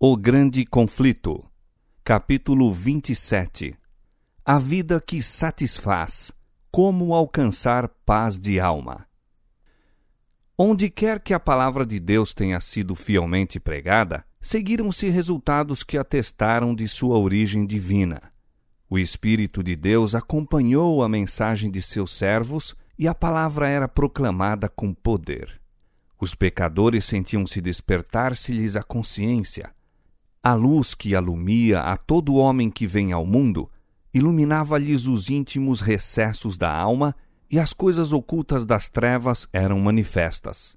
O Grande Conflito, capítulo 27 A vida que satisfaz Como alcançar paz de alma. Onde quer que a palavra de Deus tenha sido fielmente pregada, seguiram-se resultados que atestaram de sua origem divina. O Espírito de Deus acompanhou a mensagem de seus servos e a palavra era proclamada com poder. Os pecadores sentiam-se despertar-se-lhes a consciência. A luz que alumia a todo homem que vem ao mundo iluminava-lhes os íntimos recessos da alma e as coisas ocultas das trevas eram manifestas.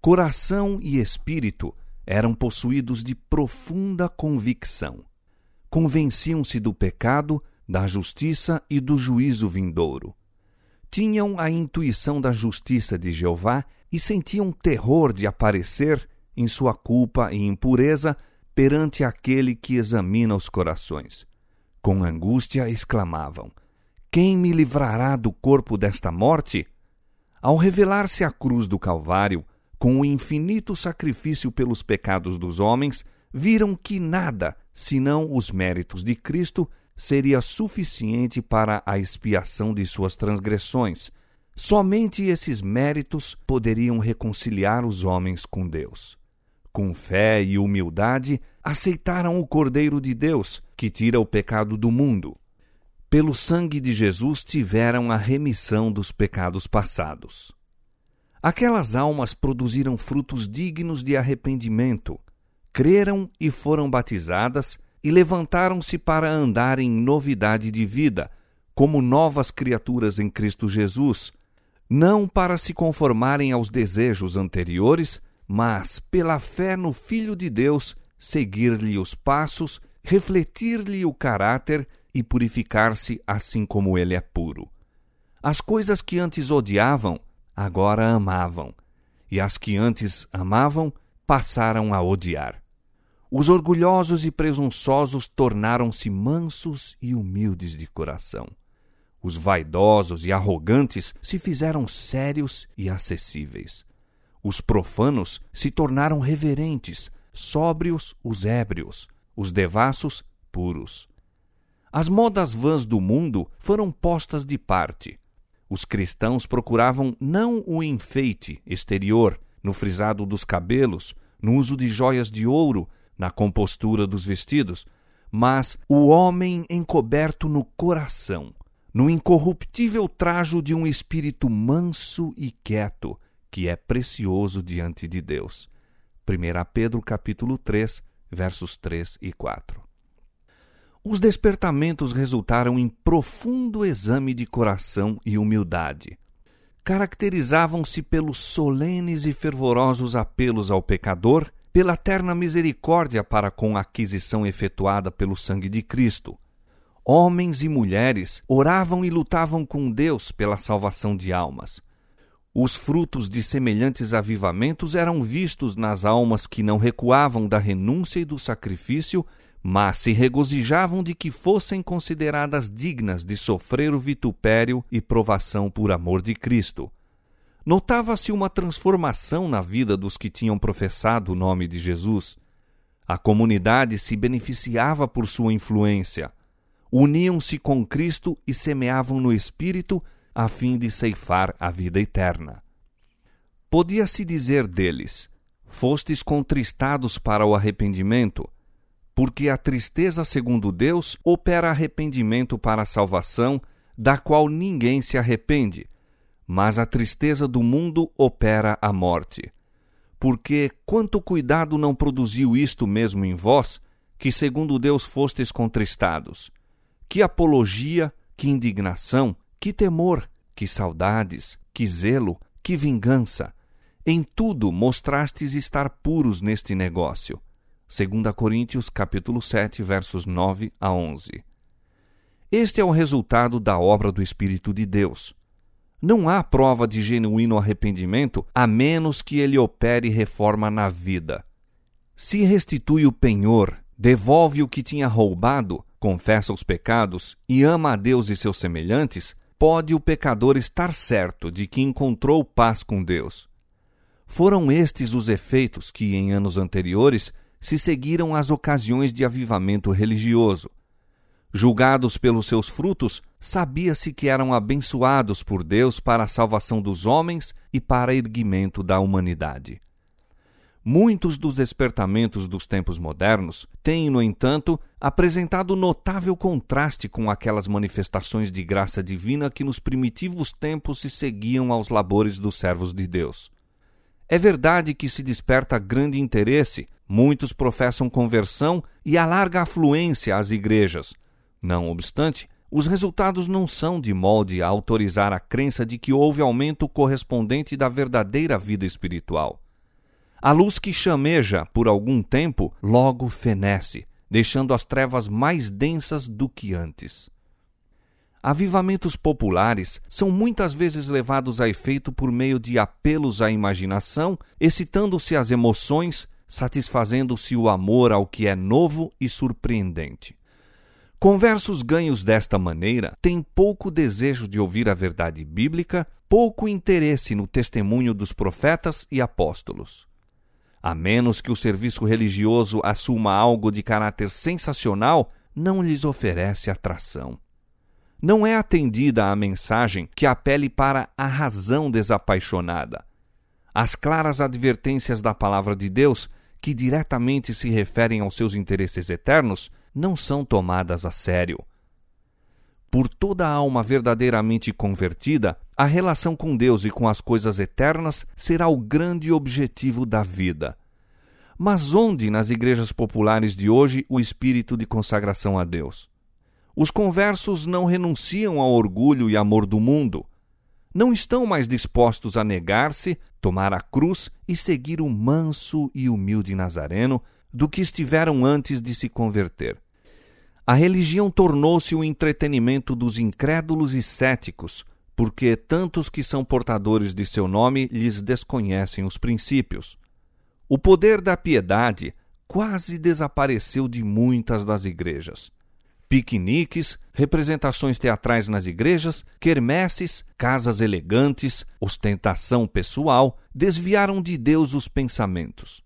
Coração e espírito eram possuídos de profunda convicção. Convenciam-se do pecado, da justiça e do juízo vindouro. Tinham a intuição da justiça de Jeová e sentiam terror de aparecer, em sua culpa e impureza, perante aquele que examina os corações. Com angústia exclamavam: Quem me livrará do corpo desta morte? Ao revelar-se a cruz do Calvário, com o infinito sacrifício pelos pecados dos homens, viram que nada, senão os méritos de Cristo, seria suficiente para a expiação de suas transgressões Somente esses méritos poderiam reconciliar os homens com Deus. Com fé e humildade, aceitaram o Cordeiro de Deus, que tira o pecado do mundo. Pelo sangue de Jesus tiveram a remissão dos pecados passados. Aquelas almas produziram frutos dignos de arrependimento, creram e foram batizadas e levantaram-se para andar em novidade de vida, como novas criaturas em Cristo Jesus, não para se conformarem aos desejos anteriores, mas, pela fé no Filho de Deus, seguir-lhe os passos, refletir-lhe o caráter e purificar-se assim como ele é puro. As coisas que antes odiavam, agora amavam, e as que antes amavam, passaram a odiar. Os orgulhosos e presunçosos tornaram-se mansos e humildes de coração. Os vaidosos e arrogantes se fizeram sérios e acessíveis. Os profanos se tornaram reverentes, sóbrios os ébrios, os devassos puros. As modas vãs do mundo foram postas de parte. Os cristãos procuravam não o enfeite exterior, no frisado dos cabelos, no uso de joias de ouro, na compostura dos vestidos, mas o homem encoberto no coração, no incorruptível trajo de um espírito manso e quieto, que é precioso diante de Deus. 1 Pedro capítulo 3, versos 3 e 4. Os despertamentos resultaram em profundo exame de coração e humildade. Caracterizavam-se pelos solenes e fervorosos apelos ao pecador, pela terna misericórdia para com a aquisição efetuada pelo sangue de Cristo, homens e mulheres oravam e lutavam com Deus pela salvação de almas. Os frutos de semelhantes avivamentos eram vistos nas almas que não recuavam da renúncia e do sacrifício, mas se regozijavam de que fossem consideradas dignas de sofrer o vitupério e provação por amor de Cristo. Notava-se uma transformação na vida dos que tinham professado o nome de Jesus. A comunidade se beneficiava por sua influência uniam-se com Cristo e semeavam no Espírito a fim de ceifar a vida eterna. Podia-se dizer deles: Fostes contristados para o arrependimento, porque a tristeza, segundo Deus, opera arrependimento para a salvação, da qual ninguém se arrepende, mas a tristeza do mundo opera a morte. Porque quanto cuidado não produziu isto mesmo em vós, que segundo Deus fostes contristados? Que apologia, que indignação, que temor, que saudades, que zelo, que vingança. Em tudo mostrastes estar puros neste negócio. 2 Coríntios capítulo 7, versos 9 a 11. Este é o resultado da obra do Espírito de Deus. Não há prova de genuíno arrependimento a menos que ele opere reforma na vida. Se restitui o penhor, devolve o que tinha roubado, confessa os pecados e ama a Deus e seus semelhantes, pode o pecador estar certo de que encontrou paz com Deus. Foram estes os efeitos que, em anos anteriores, se seguiram as ocasiões de avivamento religioso. Julgados pelos seus frutos, sabia-se que eram abençoados por Deus para a salvação dos homens e para erguimento da humanidade. Muitos dos despertamentos dos tempos modernos têm, no entanto, apresentado notável contraste com aquelas manifestações de graça divina que nos primitivos tempos se seguiam aos labores dos servos de Deus. É verdade que se desperta grande interesse, muitos professam conversão e há larga afluência às igrejas. Não obstante, os resultados não são de molde a autorizar a crença de que houve aumento correspondente da verdadeira vida espiritual. A luz que chameja por algum tempo logo fenece, deixando as trevas mais densas do que antes. Avivamentos populares são muitas vezes levados a efeito por meio de apelos à imaginação, excitando-se as emoções, satisfazendo-se o amor ao que é novo e surpreendente. Conversos ganhos desta maneira têm pouco desejo de ouvir a verdade bíblica, pouco interesse no testemunho dos profetas e apóstolos a menos que o serviço religioso assuma algo de caráter sensacional, não lhes oferece atração. Não é atendida a mensagem que apele para a razão desapaixonada. As claras advertências da palavra de Deus, que diretamente se referem aos seus interesses eternos, não são tomadas a sério. Por toda a alma verdadeiramente convertida, a relação com Deus e com as coisas eternas será o grande objetivo da vida. Mas onde nas igrejas populares de hoje o espírito de consagração a Deus? Os conversos não renunciam ao orgulho e amor do mundo. Não estão mais dispostos a negar-se, tomar a cruz e seguir o manso e humilde Nazareno do que estiveram antes de se converter. A religião tornou-se o entretenimento dos incrédulos e céticos, porque tantos que são portadores de seu nome lhes desconhecem os princípios. O poder da piedade quase desapareceu de muitas das igrejas. Piqueniques, representações teatrais nas igrejas, quermesses, casas elegantes, ostentação pessoal desviaram de Deus os pensamentos.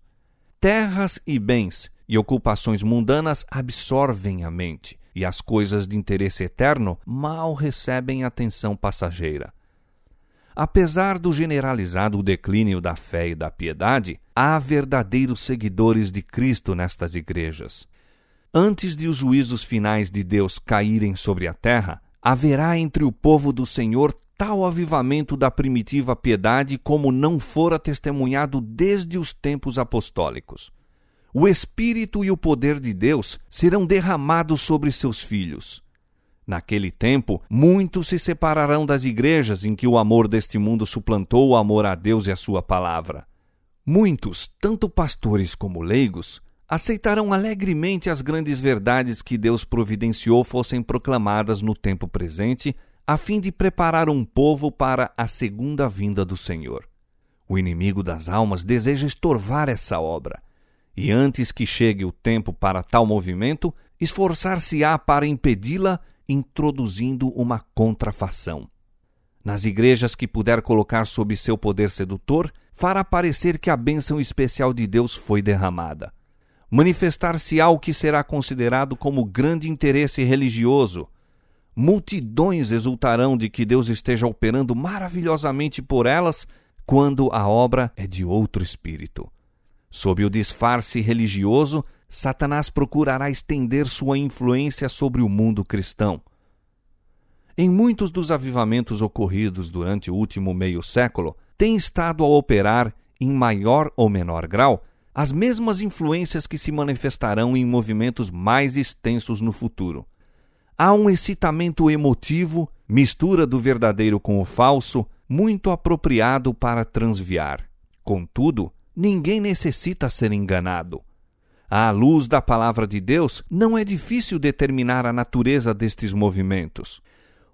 Terras e bens e ocupações mundanas absorvem a mente, e as coisas de interesse eterno mal recebem atenção passageira. Apesar do generalizado declínio da fé e da piedade, há verdadeiros seguidores de Cristo nestas igrejas. Antes de os juízos finais de Deus caírem sobre a terra, haverá entre o povo do Senhor tal avivamento da primitiva piedade como não fora testemunhado desde os tempos apostólicos. O Espírito e o poder de Deus serão derramados sobre seus filhos. Naquele tempo, muitos se separarão das igrejas em que o amor deste mundo suplantou o amor a Deus e a sua palavra. Muitos, tanto pastores como leigos, aceitarão alegremente as grandes verdades que Deus providenciou fossem proclamadas no tempo presente, a fim de preparar um povo para a segunda vinda do Senhor. O inimigo das almas deseja estorvar essa obra, e antes que chegue o tempo para tal movimento, esforçar-se-á para impedi-la introduzindo uma contrafação. Nas igrejas que puder colocar sob seu poder sedutor, fará parecer que a bênção especial de Deus foi derramada. Manifestar-se-á o que será considerado como grande interesse religioso. Multidões exultarão de que Deus esteja operando maravilhosamente por elas, quando a obra é de outro espírito. Sob o disfarce religioso, Satanás procurará estender sua influência sobre o mundo cristão. Em muitos dos avivamentos ocorridos durante o último meio século, tem estado a operar, em maior ou menor grau, as mesmas influências que se manifestarão em movimentos mais extensos no futuro. Há um excitamento emotivo, mistura do verdadeiro com o falso, muito apropriado para transviar. Contudo, ninguém necessita ser enganado. À luz da palavra de Deus, não é difícil determinar a natureza destes movimentos.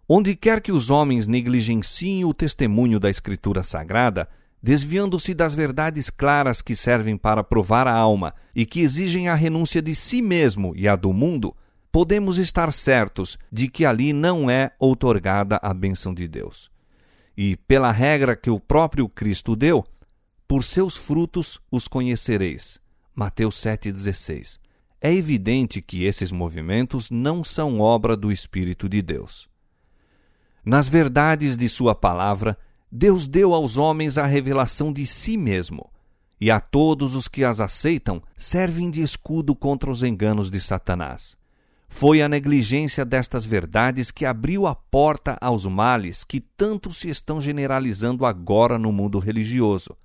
Onde quer que os homens negligenciem o testemunho da Escritura Sagrada, desviando-se das verdades claras que servem para provar a alma e que exigem a renúncia de si mesmo e a do mundo, podemos estar certos de que ali não é outorgada a bênção de Deus. E, pela regra que o próprio Cristo deu, por seus frutos os conhecereis. Mateus 7,16. É evidente que esses movimentos não são obra do Espírito de Deus. Nas verdades de Sua palavra, Deus deu aos homens a revelação de si mesmo, e a todos os que as aceitam servem de escudo contra os enganos de Satanás. Foi a negligência destas verdades que abriu a porta aos males que tanto se estão generalizando agora no mundo religioso.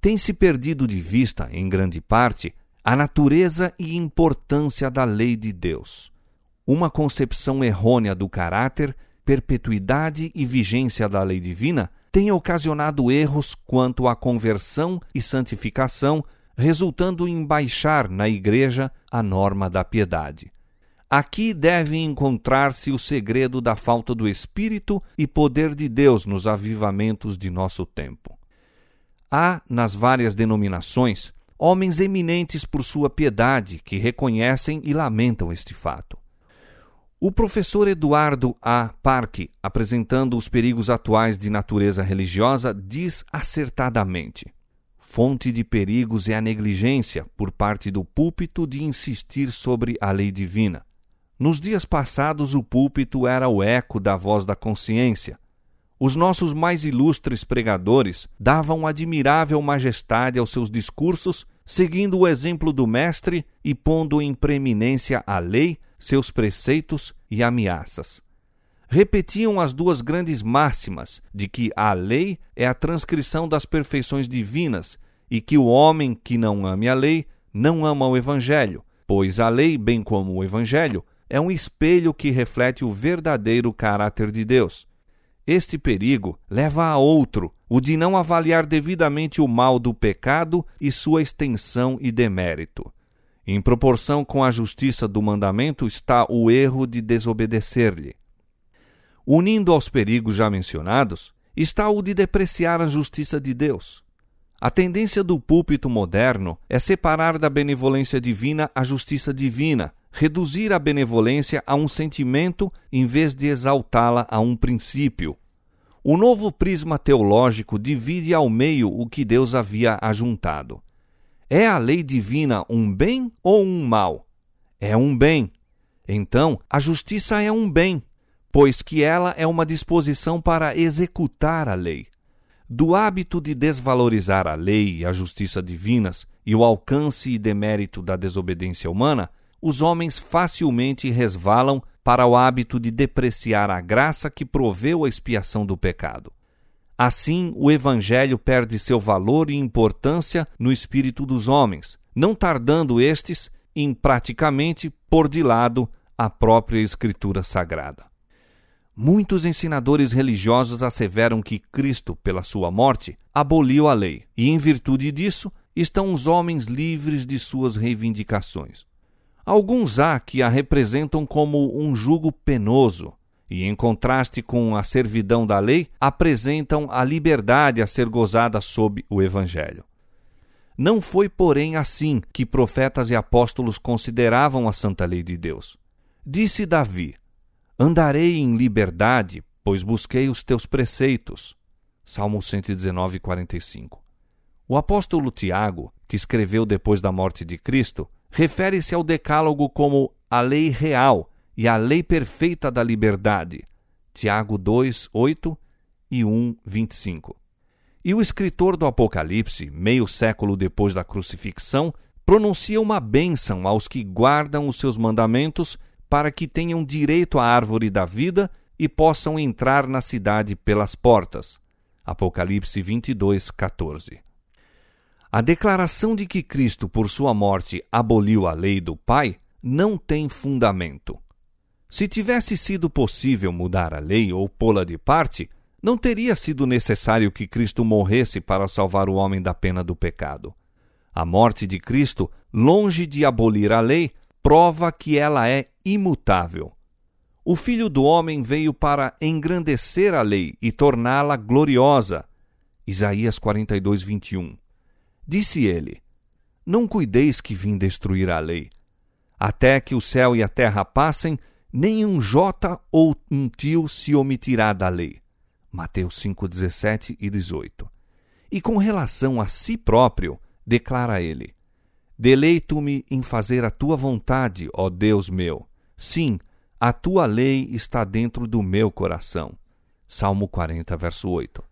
Tem-se perdido de vista, em grande parte, a natureza e importância da lei de Deus. Uma concepção errônea do caráter, perpetuidade e vigência da lei divina tem ocasionado erros quanto à conversão e santificação, resultando em baixar na Igreja a norma da piedade. Aqui deve encontrar-se o segredo da falta do Espírito e poder de Deus nos avivamentos de nosso tempo. Há, nas várias denominações, homens eminentes por sua piedade que reconhecem e lamentam este fato. O professor Eduardo A. Parque, apresentando os perigos atuais de natureza religiosa, diz acertadamente: fonte de perigos é a negligência por parte do púlpito de insistir sobre a lei divina. Nos dias passados, o púlpito era o eco da voz da consciência. Os nossos mais ilustres pregadores davam admirável majestade aos seus discursos, seguindo o exemplo do Mestre e pondo em preeminência a lei seus preceitos e ameaças. Repetiam as duas grandes máximas de que a lei é a transcrição das perfeições divinas e que o homem que não ame a lei não ama o Evangelho, pois a lei, bem como o Evangelho, é um espelho que reflete o verdadeiro caráter de Deus. Este perigo leva a outro, o de não avaliar devidamente o mal do pecado e sua extensão e demérito. Em proporção com a justiça do mandamento está o erro de desobedecer-lhe. Unindo aos perigos já mencionados, está o de depreciar a justiça de Deus. A tendência do púlpito moderno é separar da benevolência divina a justiça divina, reduzir a benevolência a um sentimento em vez de exaltá-la a um princípio. O novo prisma teológico divide ao meio o que Deus havia ajuntado. É a lei divina um bem ou um mal? É um bem. Então, a justiça é um bem, pois que ela é uma disposição para executar a lei. Do hábito de desvalorizar a lei e a justiça divinas e o alcance e demérito da desobediência humana, os homens facilmente resvalam para o hábito de depreciar a graça que proveu a expiação do pecado. Assim, o Evangelho perde seu valor e importância no espírito dos homens, não tardando estes em praticamente pôr de lado a própria Escritura Sagrada. Muitos ensinadores religiosos asseveram que Cristo, pela sua morte, aboliu a lei, e em virtude disso estão os homens livres de suas reivindicações. Alguns há que a representam como um jugo penoso, e, em contraste com a servidão da lei, apresentam a liberdade a ser gozada sob o Evangelho. Não foi, porém, assim que profetas e apóstolos consideravam a santa lei de Deus. Disse Davi: Andarei em liberdade, pois busquei os teus preceitos. Salmo 119, 45. O apóstolo Tiago, que escreveu depois da morte de Cristo, refere-se ao Decálogo como a lei real e a lei perfeita da liberdade. Tiago 2, 8 e 1, 25. E o escritor do Apocalipse, meio século depois da crucifixão, pronuncia uma bênção aos que guardam os seus mandamentos para que tenham direito à árvore da vida e possam entrar na cidade pelas portas. Apocalipse 22, 14. A declaração de que Cristo, por sua morte, aboliu a lei do Pai não tem fundamento. Se tivesse sido possível mudar a lei ou pô-la de parte, não teria sido necessário que Cristo morresse para salvar o homem da pena do pecado. A morte de Cristo, longe de abolir a lei, prova que ela é imutável. O Filho do Homem veio para engrandecer a lei e torná-la gloriosa. Isaías 42, 21. Disse ele: Não cuideis que vim destruir a lei. Até que o céu e a terra passem, nem um jota ou um tio se omitirá da lei. Mateus 5, 17 e 18. E com relação a si próprio, declara ele: Deleito-me em fazer a tua vontade, ó Deus meu. Sim, a tua lei está dentro do meu coração. Salmo 40, verso 8.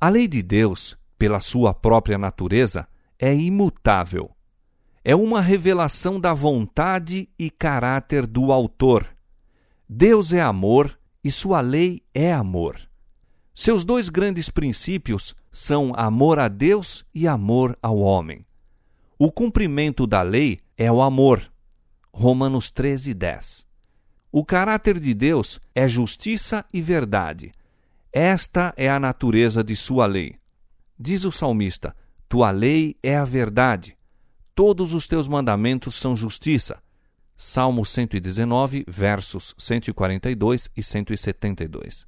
A lei de Deus, pela sua própria natureza, é imutável. É uma revelação da vontade e caráter do autor. Deus é amor e sua lei é amor. Seus dois grandes princípios são amor a Deus e amor ao homem. O cumprimento da lei é o amor. Romanos 13, 10. O caráter de Deus é justiça e verdade. Esta é a natureza de sua lei. Diz o salmista: Tua lei é a verdade. Todos os teus mandamentos são justiça. Salmo 119, versos 142 e 172.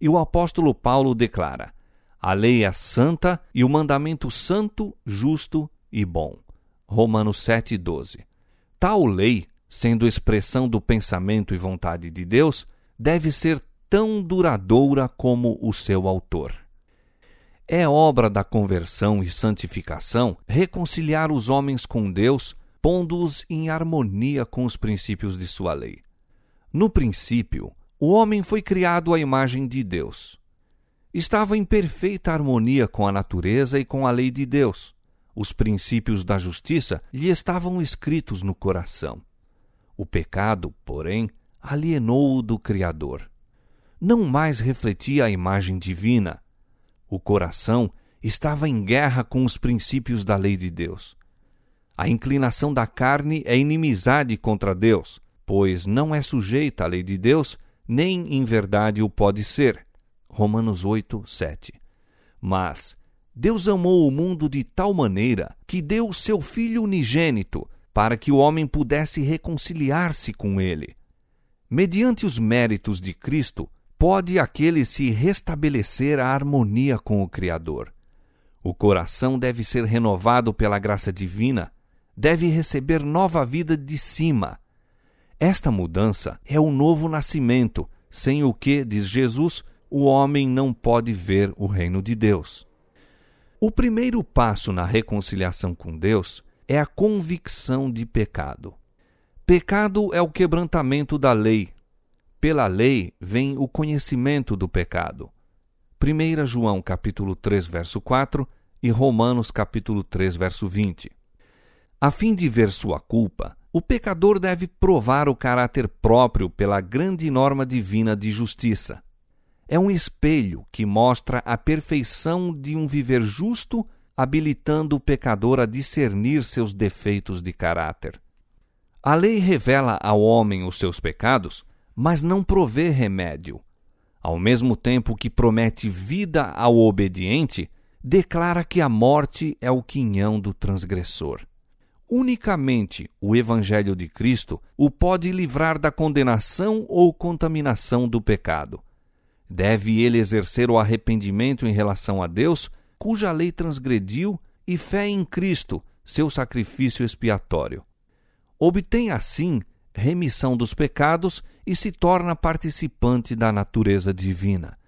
E o apóstolo Paulo declara: A lei é santa e o mandamento santo, justo e bom. Romanos 7,12. Tal lei, sendo expressão do pensamento e vontade de Deus, deve ser tão duradoura como o seu autor. É obra da conversão e santificação reconciliar os homens com Deus, pondo-os em harmonia com os princípios de sua lei. No princípio, o homem foi criado à imagem de Deus. Estava em perfeita harmonia com a natureza e com a lei de Deus. Os princípios da justiça lhe estavam escritos no coração. O pecado, porém, alienou-o do Criador. Não mais refletia a imagem divina. O coração estava em guerra com os princípios da lei de Deus. A inclinação da carne é inimizade contra Deus, pois não é sujeita à lei de Deus, nem em verdade o pode ser. Romanos 8, 7. Mas Deus amou o mundo de tal maneira que deu o seu Filho unigênito para que o homem pudesse reconciliar-se com ele. Mediante os méritos de Cristo, pode aquele se restabelecer a harmonia com o Criador. O coração deve ser renovado pela graça divina, deve receber nova vida de cima. Esta mudança é o novo nascimento, sem o que, diz Jesus, o homem não pode ver o reino de Deus. O primeiro passo na reconciliação com Deus é a convicção de pecado. Pecado é o quebrantamento da lei. Pela lei vem o conhecimento do pecado. 1 João capítulo 3, verso 4 e Romanos capítulo 3, verso 20. A fim de ver sua culpa, o pecador deve provar o caráter próprio pela grande norma divina de justiça é um espelho que mostra a perfeição de um viver justo, habilitando o pecador a discernir seus defeitos de caráter. A lei revela ao homem os seus pecados, mas não provê remédio. Ao mesmo tempo que promete vida ao obediente, declara que a morte é o quinhão do transgressor. Unicamente o Evangelho de Cristo o pode livrar da condenação ou contaminação do pecado. Deve ele exercer o arrependimento em relação a Deus, cuja lei transgrediu, e fé em Cristo, seu sacrifício expiatório. Obtém assim remissão dos pecados e se torna participante da natureza divina.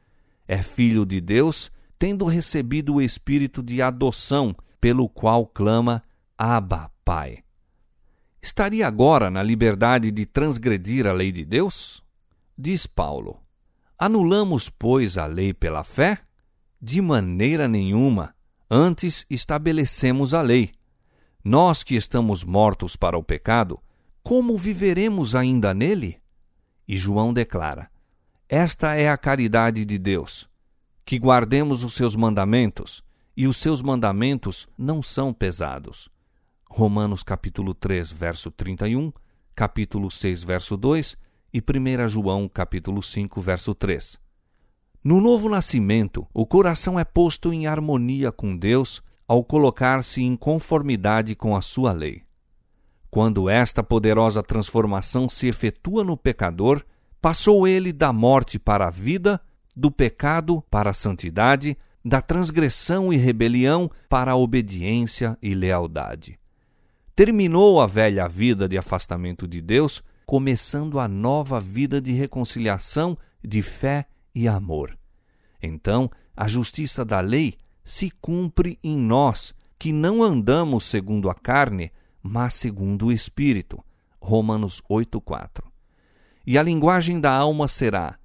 É filho de Deus, tendo recebido o espírito de adoção, pelo qual clama: Abba, Pai. Estaria agora na liberdade de transgredir a lei de Deus? Diz Paulo: Anulamos, pois, a lei pela fé? De maneira nenhuma. Antes estabelecemos a lei. Nós que estamos mortos para o pecado, como viveremos ainda nele? E João declara: Esta é a caridade de Deus, que guardemos os seus mandamentos, e os seus mandamentos não são pesados. Romanos capítulo 3, verso 31, capítulo 6, verso 2 e 1 João capítulo 5, verso 3. No novo nascimento, o coração é posto em harmonia com Deus ao colocar-se em conformidade com a sua lei. Quando esta poderosa transformação se efetua no pecador, passou ele da morte para a vida, do pecado para a santidade, da transgressão e rebelião para a obediência e lealdade. Terminou a velha vida de afastamento de Deus começando a nova vida de reconciliação, de fé e amor. Então, a justiça da lei se cumpre em nós, que não andamos segundo a carne, mas segundo o Espírito. Romanos 8,4. E a linguagem da alma será: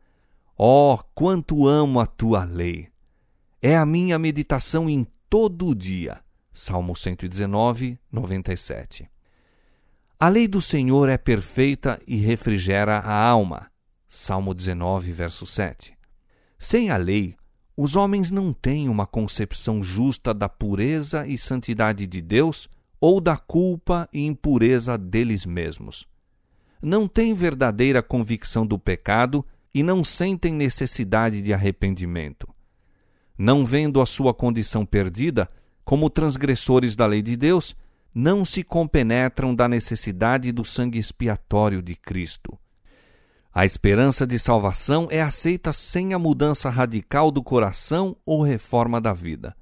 Ó, oh, quanto amo a tua lei! É a minha meditação em todo o dia. Salmo 119, 97. A lei do Senhor é perfeita e refrigera a alma. Salmo 19, verso 7. Sem a lei, os homens não têm uma concepção justa da pureza e santidade de Deus ou da culpa e impureza deles mesmos. Não têm verdadeira convicção do pecado e não sentem necessidade de arrependimento. Não vendo a sua condição perdida, como transgressores da lei de Deus, não se compenetram da necessidade do sangue expiatório de Cristo. A esperança de salvação é aceita sem a mudança radical do coração ou reforma da vida.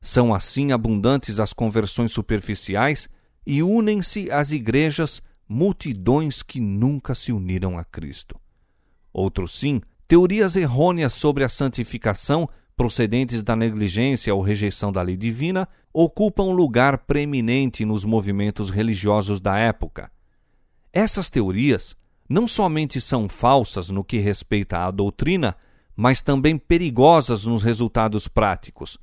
São assim abundantes as conversões superficiais e unem-se às igrejas multidões que nunca se uniram a Cristo. Outros sim, teorias errôneas sobre a santificação procedentes da negligência ou rejeição da lei divina ocupam lugar preeminente nos movimentos religiosos da época. Essas teorias não somente são falsas no que respeita à doutrina, mas também perigosas nos resultados práticos,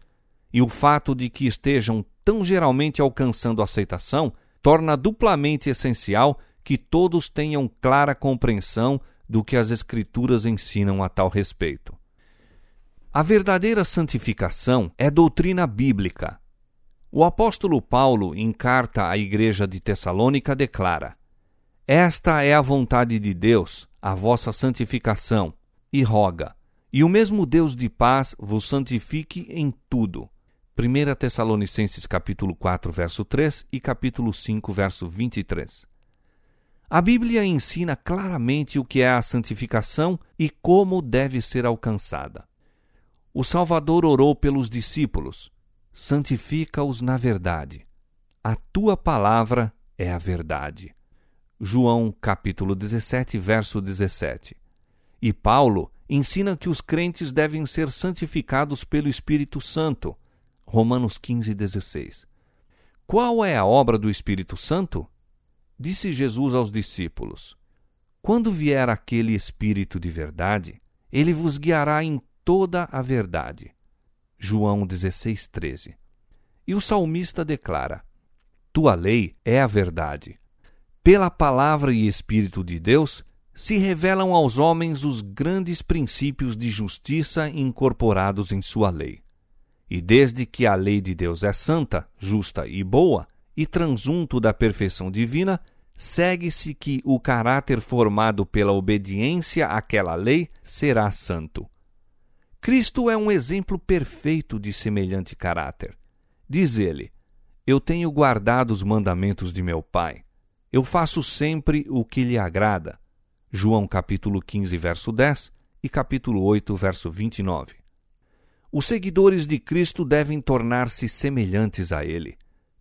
e o fato de que estejam tão geralmente alcançando aceitação torna duplamente essencial que todos tenham clara compreensão do que as Escrituras ensinam a tal respeito. A verdadeira santificação é doutrina bíblica. O apóstolo Paulo, em carta à igreja de Tessalônica, declara: Esta é a vontade de Deus, a vossa santificação, e roga, e o mesmo Deus de paz vos santifique em tudo 1 Tessalonicenses capítulo 4, verso 3 e capítulo 5, verso 23. A Bíblia ensina claramente o que é a santificação e como deve ser alcançada. O Salvador orou pelos discípulos: santifica-os na verdade. A tua palavra é a verdade. João capítulo 17, verso 17. E Paulo ensina que os crentes devem ser santificados pelo Espírito Santo Romanos 15, 16. Qual é a obra do Espírito Santo? Disse Jesus aos discípulos: Quando vier aquele Espírito de verdade, ele vos guiará em toda a verdade. João 16, 13. E o salmista declara: Tua lei é a verdade. Pela palavra e Espírito de Deus, se revelam aos homens os grandes princípios de justiça incorporados em sua lei. E desde que a lei de Deus é santa, justa e boa, e transunto da perfeição divina, segue-se que o caráter formado pela obediência àquela lei será santo. Cristo é um exemplo perfeito de semelhante caráter. Diz ele: Eu tenho guardado os mandamentos de meu Pai. Eu faço sempre o que lhe agrada. João capítulo 15, verso 10 e capítulo 8, verso 29. Os seguidores de Cristo devem tornar-se semelhantes a Ele.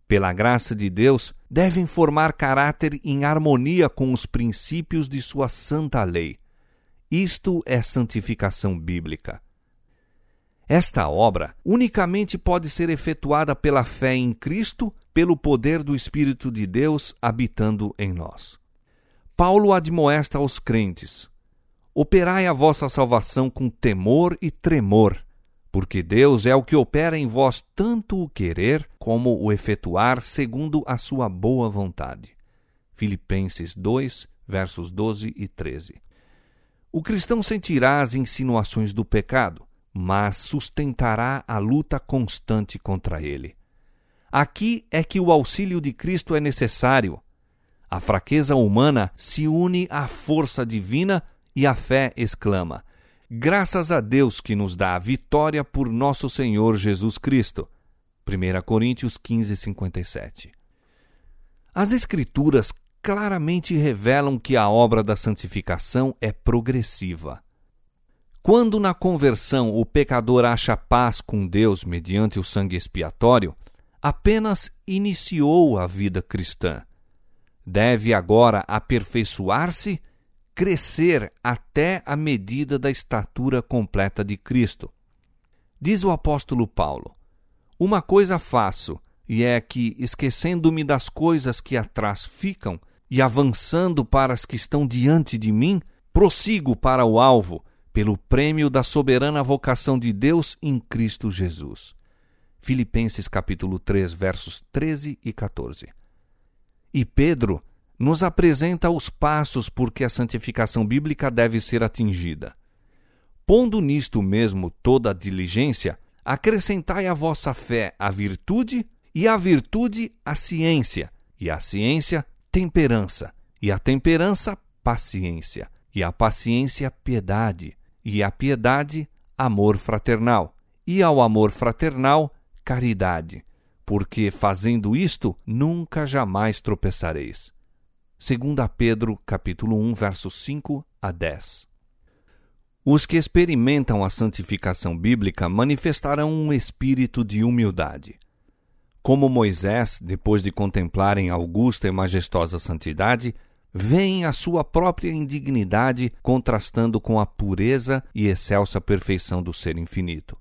Pela graça de Deus, devem formar caráter em harmonia com os princípios de Sua santa lei. Isto é santificação bíblica. Esta obra unicamente pode ser efetuada pela fé em Cristo, pelo poder do Espírito de Deus habitando em nós. Paulo admoesta aos crentes: Operai a vossa salvação com temor e tremor porque Deus é o que opera em vós tanto o querer como o efetuar segundo a sua boa vontade. Filipenses 2, versos 12 e 13. O cristão sentirá as insinuações do pecado, mas sustentará a luta constante contra ele. Aqui é que o auxílio de Cristo é necessário. A fraqueza humana se une à força divina e a fé exclama: Graças a Deus que nos dá a vitória por nosso Senhor Jesus Cristo. 1 Coríntios 15, 57. As Escrituras claramente revelam que a obra da santificação é progressiva. Quando na conversão o pecador acha paz com Deus mediante o sangue expiatório, apenas iniciou a vida cristã. Deve agora aperfeiçoar-se crescer até a medida da estatura completa de Cristo. Diz o apóstolo Paulo: Uma coisa faço, e é que, esquecendo-me das coisas que atrás ficam e avançando para as que estão diante de mim, prossigo para o alvo, pelo prêmio da soberana vocação de Deus em Cristo Jesus. Filipenses capítulo 3, versos 13 e 14. E Pedro nos apresenta os passos por que a santificação bíblica deve ser atingida. Pondo nisto mesmo toda a diligência, acrescentai à vossa fé a virtude, e a virtude a ciência, e a ciência temperança, e a temperança paciência, e a paciência piedade, e a piedade amor fraternal, e ao amor fraternal caridade, porque fazendo isto nunca jamais tropeçareis. 2 Pedro capítulo 1, versos 5 a 10. Os que experimentam a santificação bíblica manifestarão um espírito de humildade. Como Moisés, depois de contemplarem a augusta e majestosa santidade, veem a sua própria indignidade contrastando com a pureza e excelsa perfeição do ser infinito.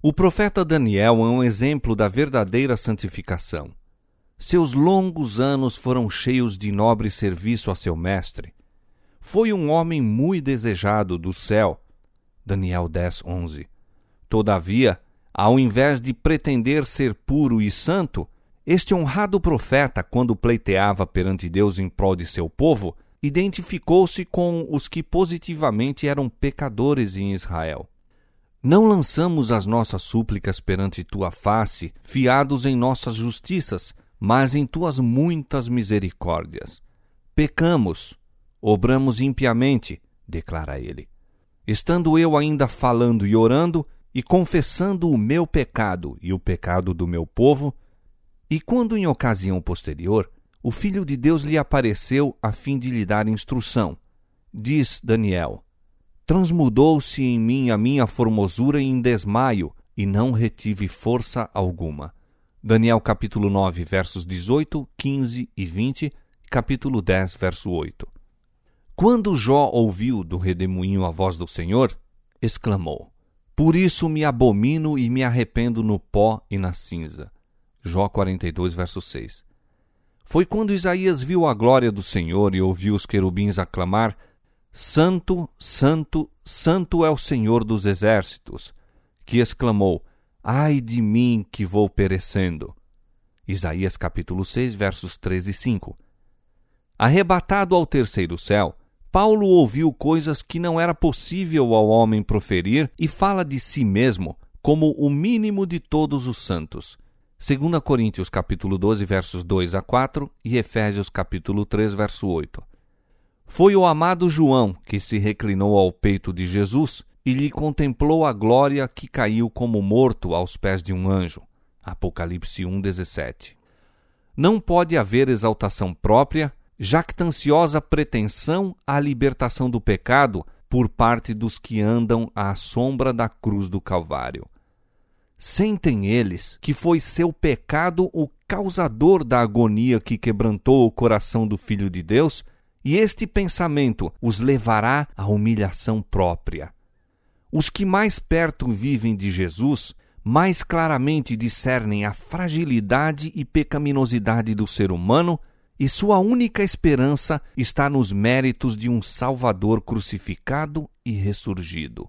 O profeta Daniel é um exemplo da verdadeira santificação. Seus longos anos foram cheios de nobre serviço a seu mestre. Foi um homem muito desejado do céu. Daniel 10, 11. Todavia, ao invés de pretender ser puro e santo, este honrado profeta, quando pleiteava perante Deus em prol de seu povo, identificou-se com os que positivamente eram pecadores em Israel. Não lançamos as nossas súplicas perante tua face, fiados em nossas justiças, mas em tuas muitas misericórdias. Pecamos, obramos impiamente, declara ele. Estando eu ainda falando e orando, e confessando o meu pecado e o pecado do meu povo, e quando em ocasião posterior o Filho de Deus lhe apareceu a fim de lhe dar instrução, diz Daniel: Transmudou-se em mim a minha formosura em desmaio, e não retive força alguma. Daniel capítulo 9, versos 18, 15 e 20, capítulo 10, verso 8. Quando Jó ouviu do redemoinho a voz do Senhor, exclamou: Por isso me abomino e me arrependo no pó e na cinza. Jó 42, verso 6. Foi quando Isaías viu a glória do Senhor e ouviu os querubins aclamar: Santo, Santo, Santo é o Senhor dos exércitos, que exclamou: Ai de mim que vou perecendo. Isaías capítulo 6, versos 3 e 5. Arrebatado ao terceiro céu, Paulo ouviu coisas que não era possível ao homem proferir e fala de si mesmo como o mínimo de todos os santos. 2 Coríntios capítulo 12, versos 2 a 4 e Efésios capítulo 3, verso 8. Foi o amado João que se reclinou ao peito de Jesus e lhe contemplou a glória que caiu como morto aos pés de um anjo. Apocalipse 1:17. Não pode haver exaltação própria, jactanciosa pretensão à libertação do pecado por parte dos que andam à sombra da cruz do Calvário. Sentem eles que foi seu pecado o causador da agonia que quebrantou o coração do Filho de Deus, e este pensamento os levará à humilhação própria os que mais perto vivem de Jesus mais claramente discernem a fragilidade e pecaminosidade do ser humano e sua única esperança está nos méritos de um Salvador crucificado e ressurgido.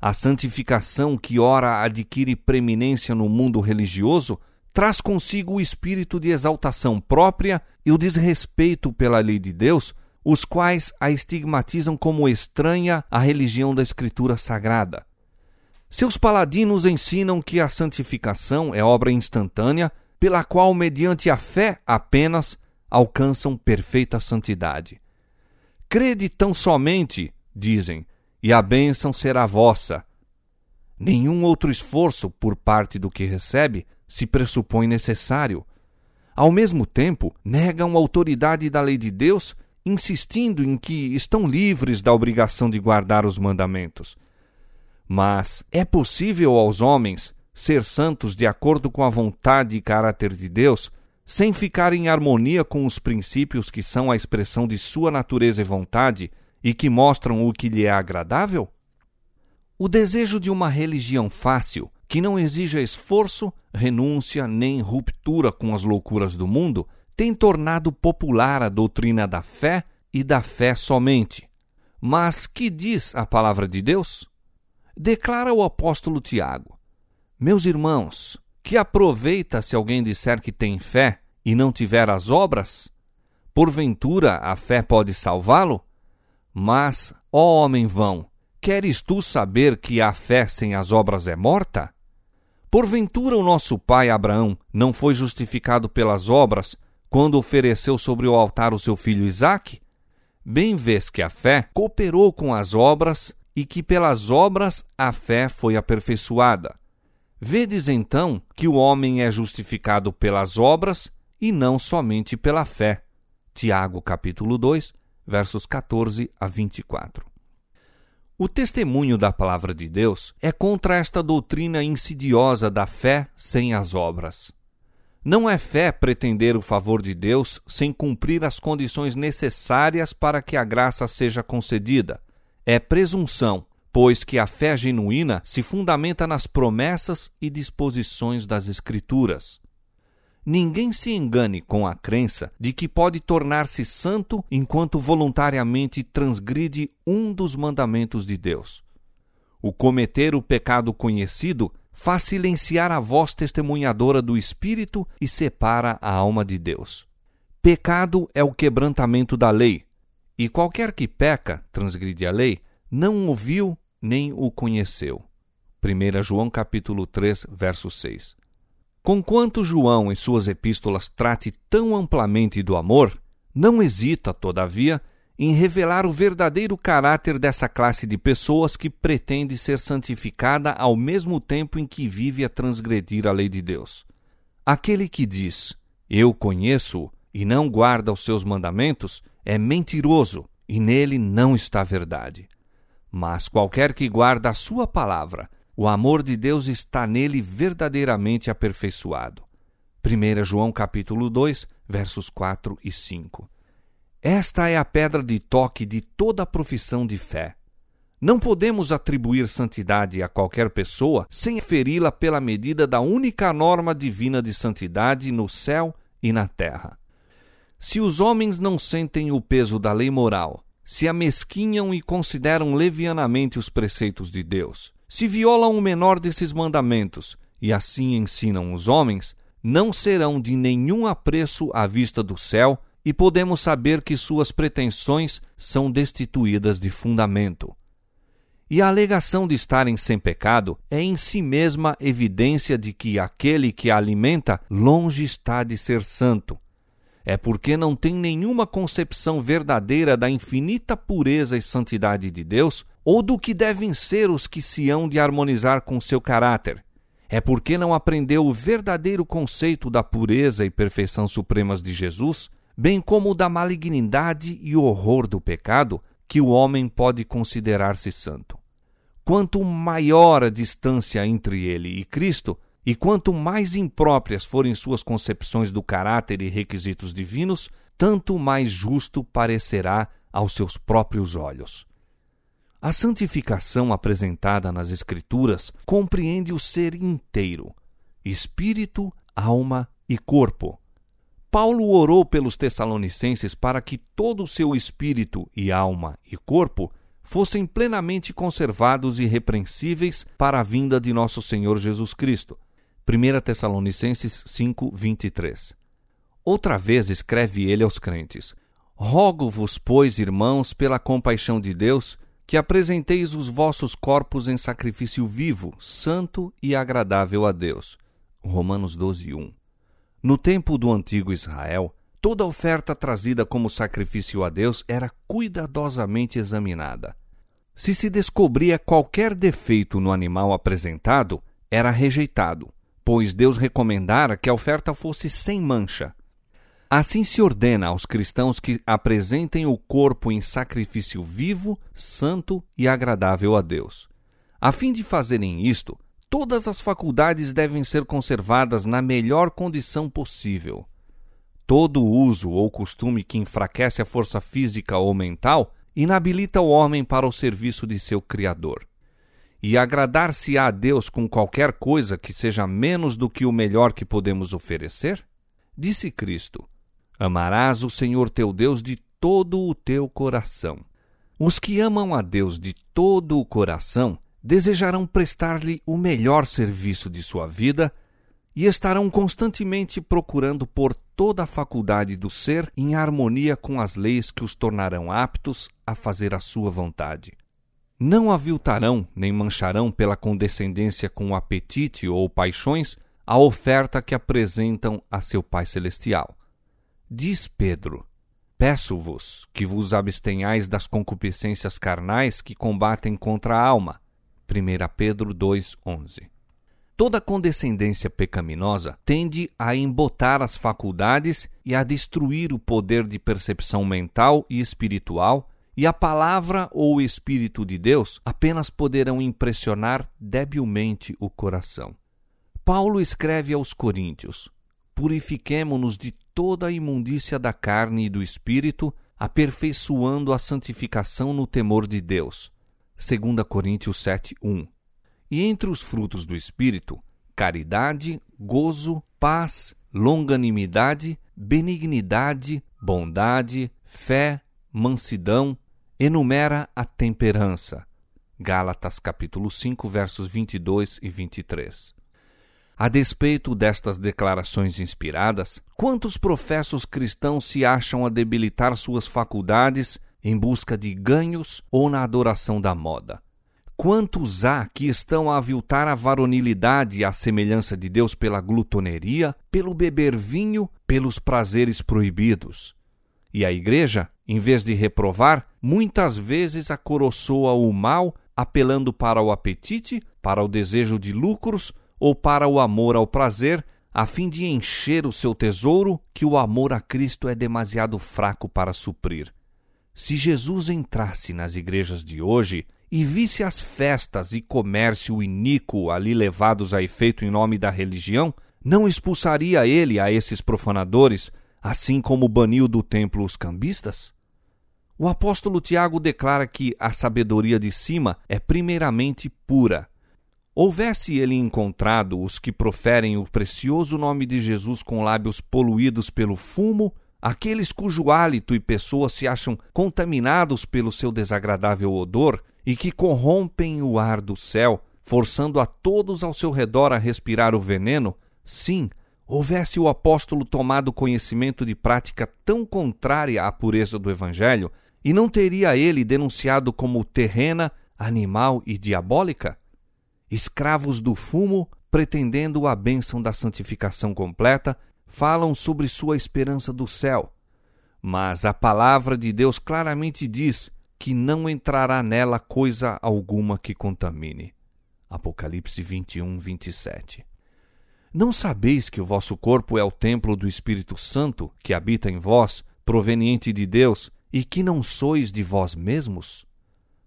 A santificação que ora adquire preeminência no mundo religioso traz consigo o espírito de exaltação própria e o desrespeito pela lei de Deus os quais a estigmatizam como estranha à religião da Escritura Sagrada. Seus paladinos ensinam que a santificação é obra instantânea, pela qual, mediante a fé apenas, alcançam perfeita santidade. Crede tão somente, dizem, e a bênção será vossa. Nenhum outro esforço por parte do que recebe se pressupõe necessário. Ao mesmo tempo, negam a autoridade da lei de Deus insistindo em que estão livres da obrigação de guardar os mandamentos. Mas é possível aos homens ser santos de acordo com a vontade e caráter de Deus, sem ficar em harmonia com os princípios que são a expressão de sua natureza e vontade e que mostram o que lhe é agradável? O desejo de uma religião fácil, que não exija esforço, renúncia nem ruptura com as loucuras do mundo, tem tornado popular a doutrina da fé e da fé somente. Mas que diz a palavra de Deus? Declara o apóstolo Tiago: Meus irmãos, que aproveita se alguém disser que tem fé e não tiver as obras? Porventura a fé pode salvá-lo? Mas, ó homem vão, queres tu saber que a fé sem as obras é morta? Porventura o nosso pai Abraão não foi justificado pelas obras quando ofereceu sobre o altar o seu filho Isaque? Bem vês que a fé cooperou com as obras e que pelas obras a fé foi aperfeiçoada. Vedes então que o homem é justificado pelas obras e não somente pela fé. Tiago capítulo 2, versos 14 a 24. O testemunho da palavra de Deus é contra esta doutrina insidiosa da fé sem as obras. Não é fé pretender o favor de Deus sem cumprir as condições necessárias para que a graça seja concedida. É presunção, pois que a fé genuína se fundamenta nas promessas e disposições das Escrituras. Ninguém se engane com a crença de que pode tornar-se santo enquanto voluntariamente transgride um dos mandamentos de Deus. O cometer o pecado conhecido faz silenciar a voz testemunhadora do Espírito e separa a alma de Deus. Pecado é o quebrantamento da lei, e qualquer que peca, transgride a lei, não ouviu nem o conheceu. 1 João capítulo 3, verso 6. Conquanto João em suas epístolas trate tão amplamente do amor, não hesita, todavia, em revelar o verdadeiro caráter dessa classe de pessoas que pretende ser santificada ao mesmo tempo em que vive a transgredir a lei de Deus. Aquele que diz, Eu conheço e não guarda os seus mandamentos, é mentiroso e nele não está verdade. Mas qualquer que guarda a sua palavra, o amor de Deus está nele verdadeiramente aperfeiçoado. 1 João capítulo 2, versos 4 e 5. Esta é a pedra de toque de toda a profissão de fé. Não podemos atribuir santidade a qualquer pessoa sem feri-la pela medida da única norma divina de santidade no céu e na terra. Se os homens não sentem o peso da lei moral, se amesquinham e consideram levianamente os preceitos de Deus, se violam o menor desses mandamentos e assim ensinam os homens, não serão de nenhum apreço à vista do céu e podemos saber que suas pretensões são destituídas de fundamento. E a alegação de estarem sem pecado é em si mesma evidência de que aquele que a alimenta longe está de ser santo. É porque não tem nenhuma concepção verdadeira da infinita pureza e santidade de Deus ou do que devem ser os que se hão de harmonizar com seu caráter. É porque não aprendeu o verdadeiro conceito da pureza e perfeição supremas de Jesus bem como da malignidade e horror do pecado, que o homem pode considerar-se santo. Quanto maior a distância entre ele e Cristo, e quanto mais impróprias forem suas concepções do caráter e requisitos divinos, tanto mais justo parecerá aos seus próprios olhos. A santificação apresentada nas Escrituras compreende o ser inteiro, espírito, alma e corpo, Paulo orou pelos Tessalonicenses para que todo o seu espírito e alma e corpo fossem plenamente conservados e irrepreensíveis para a vinda de nosso Senhor Jesus Cristo. 1 Tessalonicenses 5, 23. Outra vez escreve ele aos crentes: Rogo-vos, pois, irmãos, pela compaixão de Deus, que apresenteis os vossos corpos em sacrifício vivo, santo e agradável a Deus. Romanos 12, 1. No tempo do antigo Israel, toda oferta trazida como sacrifício a Deus era cuidadosamente examinada. Se se descobria qualquer defeito no animal apresentado, era rejeitado, pois Deus recomendara que a oferta fosse sem mancha. Assim se ordena aos cristãos que apresentem o corpo em sacrifício vivo, santo e agradável a Deus. A fim de fazerem isto, todas as faculdades devem ser conservadas na melhor condição possível. Todo uso ou costume que enfraquece a força física ou mental inabilita o homem para o serviço de seu Criador. e agradar-se a Deus com qualquer coisa que seja menos do que o melhor que podemos oferecer? Disse Cristo: Amarás o Senhor teu Deus de todo o teu coração. Os que amam a Deus de todo o coração desejarão prestar-lhe o melhor serviço de sua vida e estarão constantemente procurando pôr toda a faculdade do ser em harmonia com as leis que os tornarão aptos a fazer a sua vontade. Não aviltarão nem mancharão pela condescendência com o apetite ou paixões a oferta que apresentam a seu Pai Celestial. Diz Pedro: Peço-vos que vos abstenhais das concupiscências carnais que combatem contra a alma. 1 Pedro 2:11. Toda condescendência pecaminosa tende a embotar as faculdades e a destruir o poder de percepção mental e espiritual, e a palavra ou o Espírito de Deus apenas poderão impressionar debilmente o coração. Paulo escreve aos Coríntios: Purifiquemo-nos de toda a imundícia da carne e do espírito, aperfeiçoando a santificação no temor de Deus. 2 Coríntios 7, 1. E entre os frutos do Espírito, caridade, gozo, paz, longanimidade, benignidade, bondade, fé, mansidão, enumera a temperança. Gálatas capítulo 5, versos 22 e 23. A despeito destas declarações inspiradas, quantos professos cristãos se acham a debilitar suas faculdades em busca de ganhos ou na adoração da moda? Quantos há que estão a aviltar a varonilidade e a semelhança de Deus pela glutoneria, pelo beber vinho, pelos prazeres proibidos? E a igreja, em vez de reprovar, muitas vezes acoroçoa o mal, apelando para o apetite, para o desejo de lucros ou para o amor ao prazer, a fim de encher o seu tesouro que o amor a Cristo é demasiado fraco para suprir. Se Jesus entrasse nas igrejas de hoje e visse as festas e comércio iníquo ali levados a efeito em nome da religião, não expulsaria ele a esses profanadores, assim como baniu do templo os cambistas? O apóstolo Tiago declara que a sabedoria de cima é primeiramente pura. Houvesse ele encontrado os que proferem o precioso nome de Jesus com lábios poluídos pelo fumo, aqueles cujo hálito e pessoa se acham contaminados pelo seu desagradável odor, e que corrompem o ar do céu, forçando a todos ao seu redor a respirar o veneno, sim, houvesse o apóstolo tomado conhecimento de prática tão contrária à pureza do Evangelho, e não teria ele denunciado como terrena, animal e diabólica? Escravos do fumo, pretendendo a bênção da santificação completa, falam sobre sua esperança do céu. Mas a palavra de Deus claramente diz que não entrará nela coisa alguma que contamine. Apocalipse 21, 27. Não sabeis que o vosso corpo é o templo do Espírito Santo que habita em vós, proveniente de Deus, e que não sois de vós mesmos?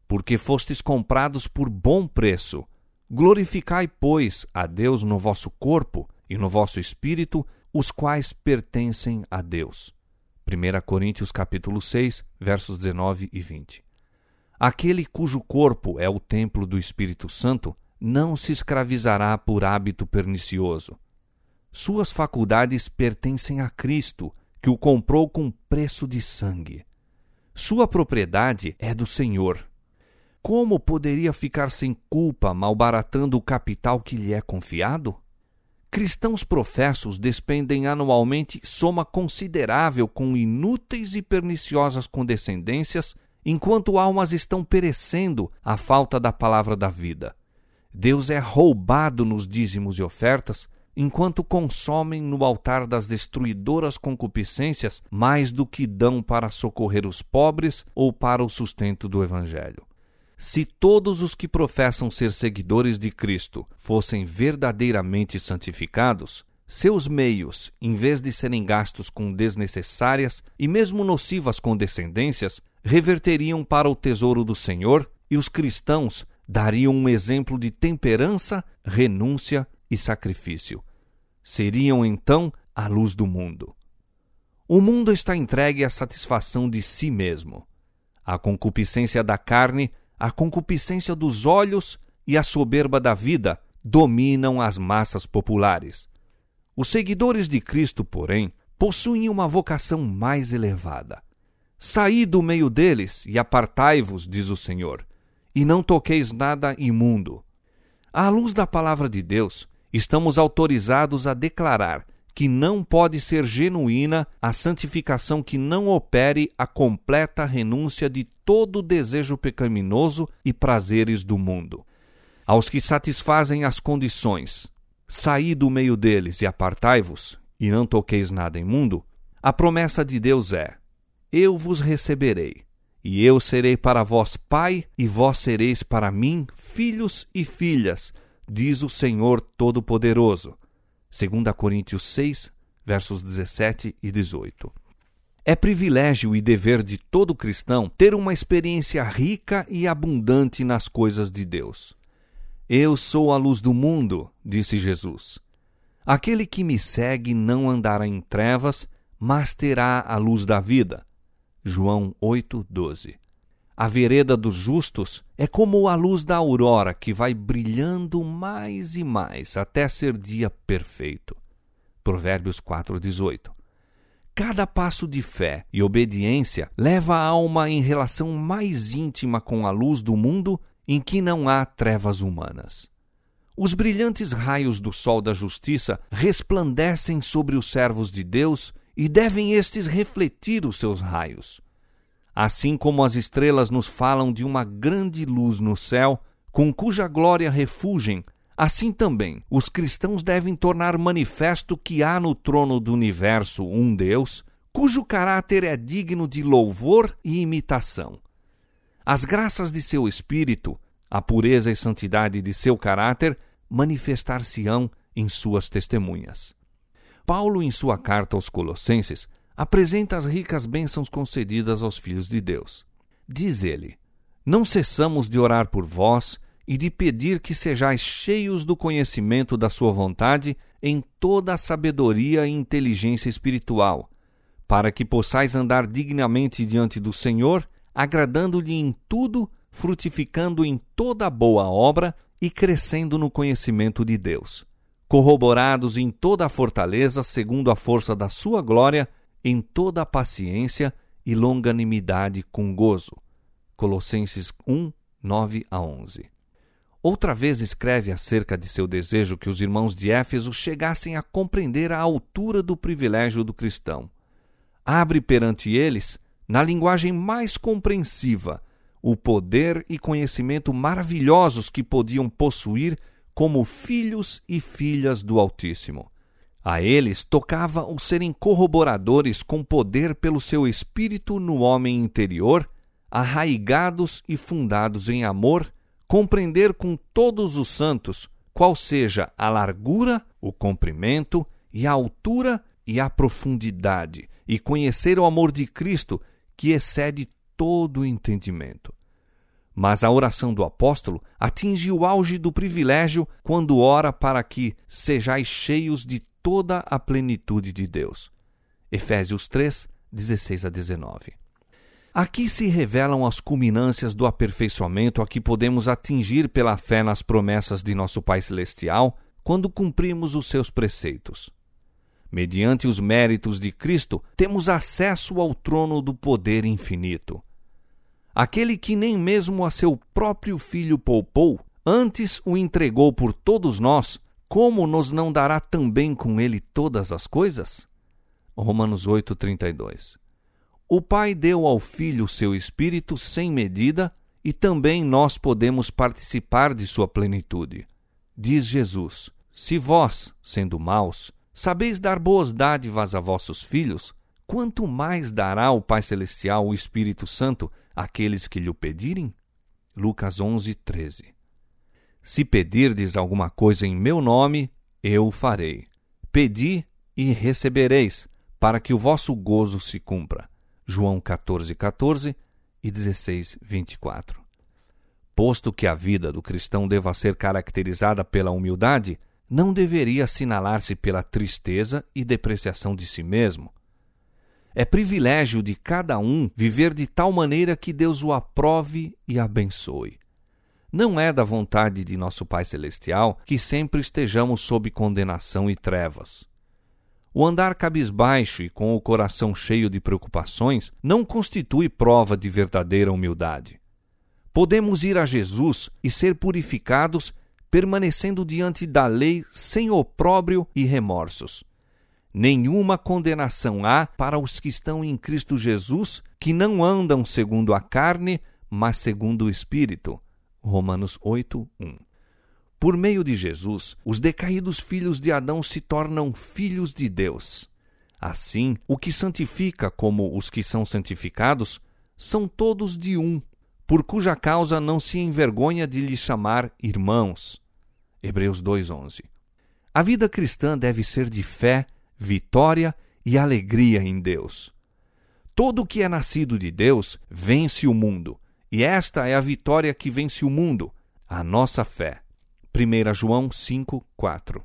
Porque fostes comprados por bom preço. Glorificai, pois, a Deus no vosso corpo e no vosso espírito, os quais pertencem a Deus. 1 Coríntios capítulo 6, versos 19 e 20. Aquele cujo corpo é o templo do Espírito Santo não se escravizará por hábito pernicioso. Suas faculdades pertencem a Cristo, que o comprou com preço de sangue. Sua propriedade é do Senhor. Como poderia ficar sem culpa malbaratando o capital que lhe é confiado? Cristãos professos despendem anualmente soma considerável com inúteis e perniciosas condescendências enquanto almas estão perecendo à falta da palavra da vida. Deus é roubado nos dízimos e ofertas, enquanto consomem no altar das destruidoras concupiscências mais do que dão para socorrer os pobres ou para o sustento do Evangelho. Se todos os que professam ser seguidores de Cristo fossem verdadeiramente santificados, seus meios, em vez de serem gastos com desnecessárias e mesmo nocivas condescendências, reverteriam para o tesouro do Senhor e os cristãos dariam um exemplo de temperança, renúncia e sacrifício. Seriam então a luz do mundo. O mundo está entregue à satisfação de si mesmo. A concupiscência da carne, a concupiscência dos olhos e a soberba da vida dominam as massas populares. Os seguidores de Cristo, porém, possuem uma vocação mais elevada. Saí do meio deles e apartai-vos, diz o Senhor, e não toqueis nada imundo. À luz da palavra de Deus, estamos autorizados a declarar que não pode ser genuína a santificação que não opere a completa renúncia de todo desejo pecaminoso e prazeres do mundo. Aos que satisfazem as condições, saí do meio deles e apartai-vos, e não toqueis nada imundo, a promessa de Deus é: Eu vos receberei, e eu serei para vós pai, e vós sereis para mim filhos e filhas, diz o Senhor Todo-Poderoso. 2 Coríntios 6, versos 17 e 18. É privilégio e dever de todo cristão ter uma experiência rica e abundante nas coisas de Deus. Eu sou a luz do mundo, disse Jesus. Aquele que me segue não andará em trevas, mas terá a luz da vida. João 8:12. A vereda dos justos é como a luz da aurora que vai brilhando mais e mais até ser dia perfeito. Provérbios 4:18. Cada passo de fé e obediência leva a alma em relação mais íntima com a luz do mundo em que não há trevas humanas. Os brilhantes raios do sol da justiça resplandecem sobre os servos de Deus e devem estes refletir os seus raios. Assim como as estrelas nos falam de uma grande luz no céu, com cuja glória refugem, assim também os cristãos devem tornar manifesto que há no trono do universo um Deus, cujo caráter é digno de louvor e imitação. As graças de seu espírito, a pureza e santidade de seu caráter manifestar-se-ão em suas testemunhas. Paulo, em sua carta aos Colossenses, apresenta as ricas bênçãos concedidas aos filhos de Deus. Diz ele: Não cessamos de orar por vós e de pedir que sejais cheios do conhecimento da Sua vontade em toda a sabedoria e inteligência espiritual, para que possais andar dignamente diante do Senhor, agradando-lhe em tudo, frutificando em toda boa obra e crescendo no conhecimento de Deus, corroborados em toda a fortaleza segundo a força da Sua glória em toda a paciência e longanimidade com gozo. Colossenses 1, 9 a 11. Outra vez escreve acerca de seu desejo que os irmãos de Éfeso chegassem a compreender a altura do privilégio do cristão. Abre perante eles, na linguagem mais compreensiva, o poder e conhecimento maravilhosos que podiam possuir como filhos e filhas do Altíssimo. A eles tocava o serem corroboradores com poder pelo seu espírito no homem interior, arraigados e fundados em amor, compreender com todos os santos qual seja a largura, o comprimento e a altura e a profundidade, e conhecer o amor de Cristo que excede todo o entendimento. Mas a oração do apóstolo atinge o auge do privilégio quando ora para que sejais cheios de toda a plenitude de Deus. Efésios 3, 16 a 19. Aqui se revelam as culminâncias do aperfeiçoamento a que podemos atingir pela fé nas promessas de nosso Pai Celestial quando cumprimos os seus preceitos. Mediante os méritos de Cristo, temos acesso ao trono do poder infinito. Aquele que nem mesmo a seu próprio filho poupou, antes o entregou por todos nós, como nos não dará também com ele todas as coisas? Romanos 8:32. O Pai deu ao Filho seu espírito sem medida, e também nós podemos participar de sua plenitude. Diz Jesus: Se vós, sendo maus, sabeis dar boas dádivas a vossos filhos, quanto mais dará o Pai celestial o Espírito Santo àqueles que lhe o pedirem? Lucas 11, 13. Se pedirdes alguma coisa em meu nome, eu o farei. Pedi e recebereis, para que o vosso gozo se cumpra. João 14, 14 e 16, 24. Posto que a vida do cristão deva ser caracterizada pela humildade, não deveria assinalar-se pela tristeza e depreciação de si mesmo. É privilégio de cada um viver de tal maneira que Deus o aprove e abençoe. Não é da vontade de nosso Pai Celestial que sempre estejamos sob condenação e trevas. O andar cabisbaixo e com o coração cheio de preocupações não constitui prova de verdadeira humildade. Podemos ir a Jesus e ser purificados permanecendo diante da lei sem opróbrio e remorsos. Nenhuma condenação há para os que estão em Cristo Jesus, que não andam segundo a carne, mas segundo o Espírito. Romanos 8, 1. Por meio de Jesus, os decaídos filhos de Adão se tornam filhos de Deus. Assim, o que santifica como os que são santificados são todos de um, por cuja causa não se envergonha de lhes chamar irmãos. Hebreus 2:11. A vida cristã deve ser de fé, vitória e alegria em Deus. Todo o que é nascido de Deus vence o mundo, e esta é a vitória que vence o mundo, a nossa fé. 1 João 5:4.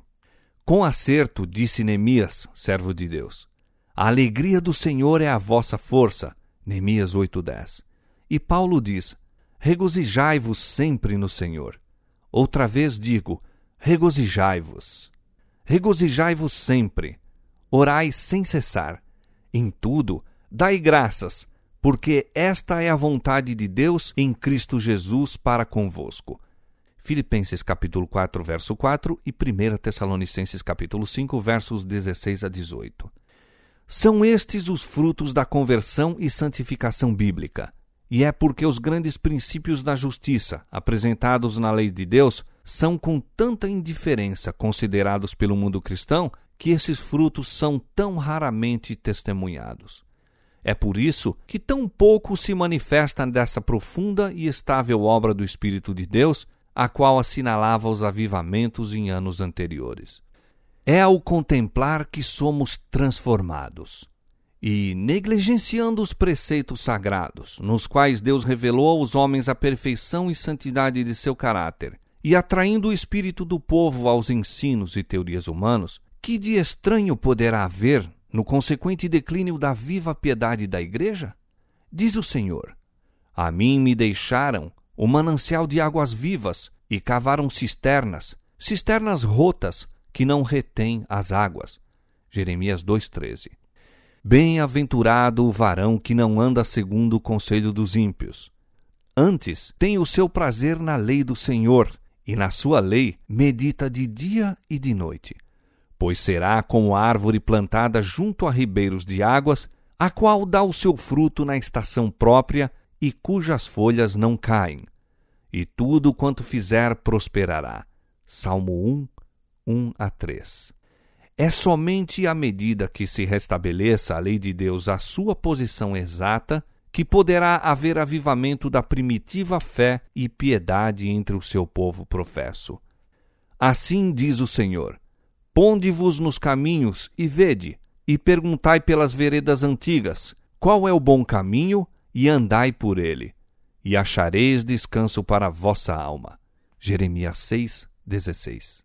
Com acerto disse Neemias, servo de Deus: A alegria do Senhor é a vossa força. Neemias 8:10. E Paulo diz: Regozijai-vos sempre no Senhor. Outra vez digo: regozijai-vos. Regozijai-vos sempre. Orai sem cessar. Em tudo, dai graças, porque esta é a vontade de Deus em Cristo Jesus para convosco. Filipenses capítulo 4, verso 4 e 1 Tessalonicenses capítulo 5, versos 16 a 18. São estes os frutos da conversão e santificação bíblica. E é porque os grandes princípios da justiça, apresentados na lei de Deus, são com tanta indiferença considerados pelo mundo cristão que esses frutos são tão raramente testemunhados. É por isso que tão pouco se manifesta dessa profunda e estável obra do Espírito de Deus, a qual assinalava os avivamentos em anos anteriores. É ao contemplar que somos transformados. E, negligenciando os preceitos sagrados, nos quais Deus revelou aos homens a perfeição e santidade de seu caráter, e atraindo o espírito do povo aos ensinos e teorias humanos, que de estranho poderá haver no consequente declínio da viva piedade da Igreja? Diz o Senhor: A mim me deixaram o manancial de águas vivas e cavaram cisternas, cisternas rotas que não retêm as águas. Jeremias 2,13. Bem-aventurado o varão que não anda segundo o conselho dos ímpios. Antes tem o seu prazer na lei do Senhor, e na sua lei medita de dia e de noite. Pois será como árvore plantada junto a ribeiros de águas, a qual dá o seu fruto na estação própria e cujas folhas não caem. E tudo quanto fizer prosperará. Salmo 1, 1 a 3. É somente à medida que se restabeleça a lei de Deus à sua posição exata que poderá haver avivamento da primitiva fé e piedade entre o seu povo professo. Assim diz o Senhor: Ponde-vos nos caminhos e vede, e perguntai pelas veredas antigas, qual é o bom caminho, e andai por ele, e achareis descanso para a vossa alma. Jeremias 6, 16.